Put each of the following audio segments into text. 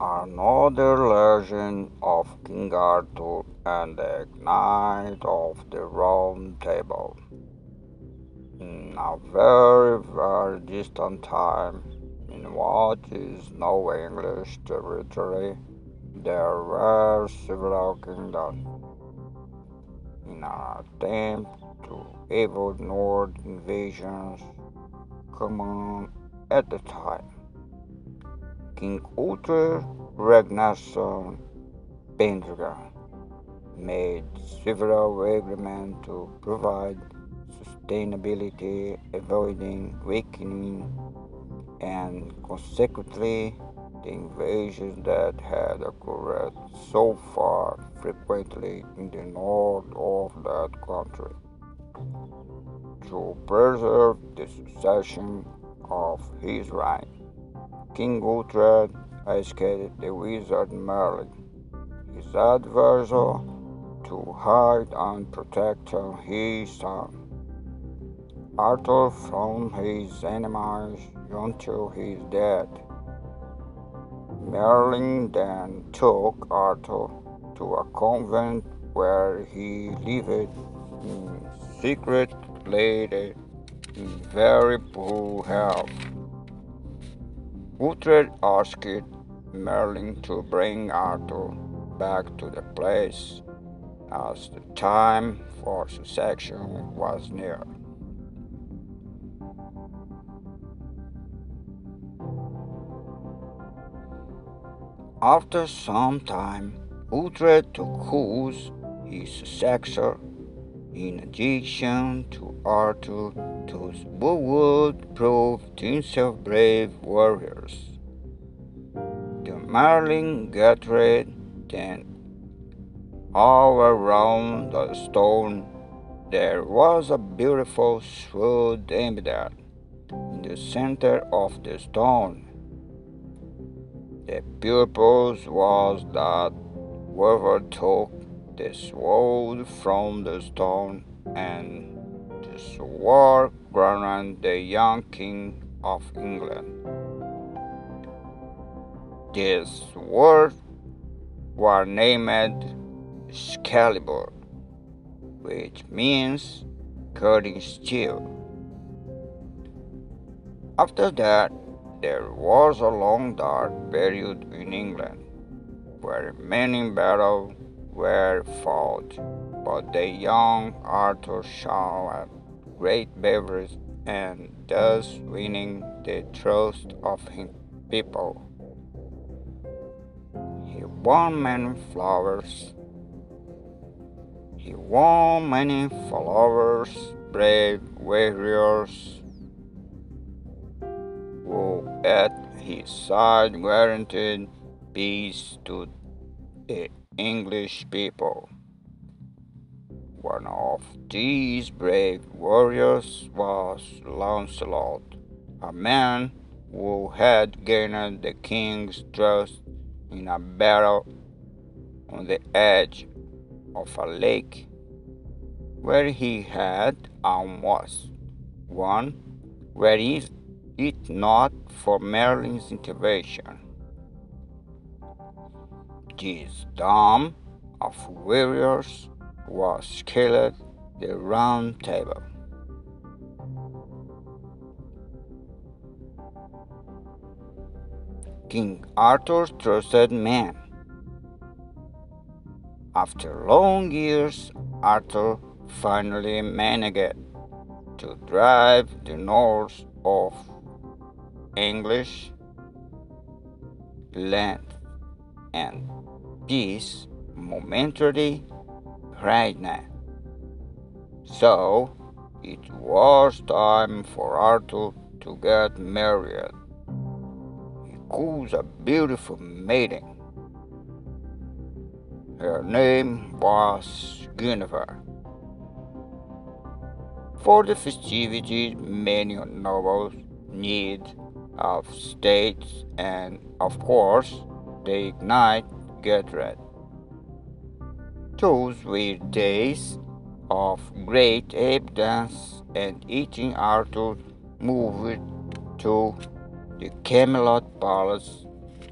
another legend of King Arthur and the Knight of the Round Table. In a very, very distant time, in what is now English territory, there were several kingdoms. In an attempt to avoid North invasions common at the time. King Uther Ragnarsson Pendragon made several agreements to provide sustainability, avoiding weakening, and consequently the invasions that had occurred so far frequently in the north of that country. To preserve the succession of his reign, King Uhtred educated the wizard Merlin, his advisor, to hide and protect his son. Arthur from his enemies until his death. Merlin then took Arthur to a convent where he lived in secret later in very poor health. Uhtred asked Merlin to bring Arthur back to the place as the time for succession was near. After some time, Uhtred took his successor, in addition to Arthur, those who would prove himself brave warriors. The Merlin gathered then all around the stone there was a beautiful sword embedded in the center of the stone. The purpose was that whoever took the sword from the stone and sword crowned the young king of England. These swords were named Excalibur, which means cutting steel. After that, there was a long dark period in England where many battles were fought, but the young Arthur at great bravery and thus winning the trust of his people. He won many flowers. He won many followers, brave warriors who at his side guaranteed peace to the English people. One of these brave warriors was Launcelot, a man who had gained the king's trust in a battle on the edge of a lake where he had almost won, were it not for Merlin's intervention. This dome of warriors was called the Round Table. King Arthur's trusted man. After long years, Arthur finally managed to drive the Norse of English land and peace momentary right now. So it was time for Arthur to get married. It was a beautiful maiden. Her name was Guinevere. For the festivities, many nobles need of states and, of course, they ignite gathered. Those were days of great evidence, and eating Arthur moved to the Camelot Palace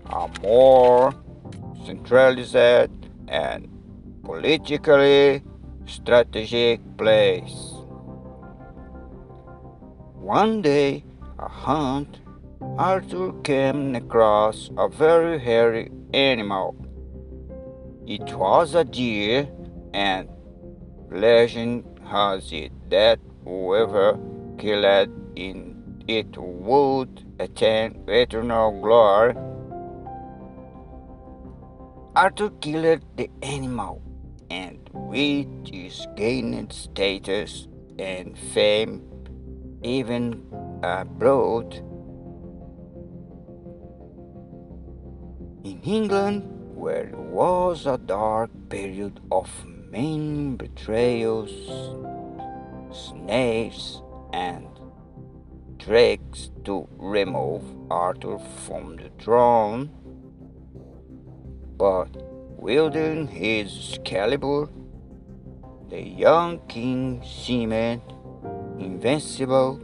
a more centralized and politically strategic place. One day, a hunt, Arthur came across a very hairy animal. It was a deer, and legend has it that whoever killed in it would attain eternal glory. Arthur killed the animal, and with his gained status and fame, even abroad. In England, where it was a dark period of many betrayals, snares, and tricks to remove Arthur from the throne, but wielding his Excalibur, the young king seemed invincible.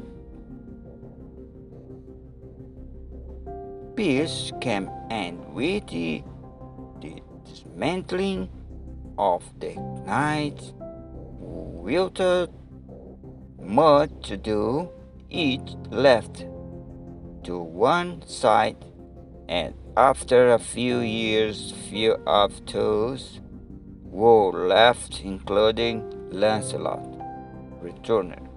Peace came and with the dismantling of the knights wilted much to do, each left to one side, and after a few years, few of those were left, including Lancelot, returned.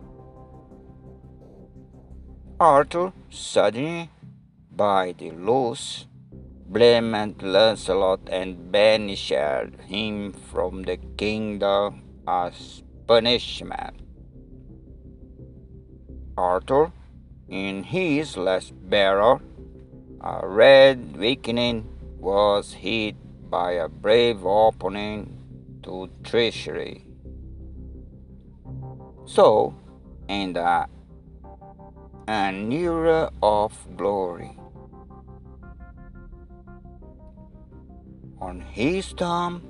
Arthur, suddenly by the loss, blamed Lancelot and banished him from the kingdom as punishment. Arthur, in his last battle, a red weakening was hit by a brave opponent to treachery. So, in the an era of glory. On his tomb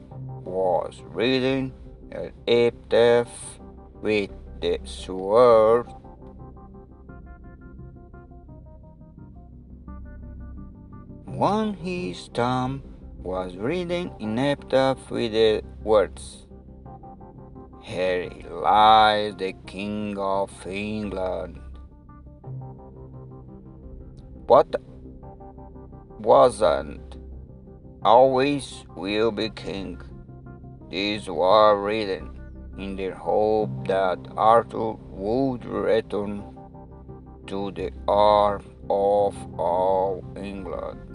was written an epitaph with the sword On his tomb was written in epitaph with the words, Here lies the King of England. What wasn't always will be king. These were written in the hope that Arthur would return to the arm of all England.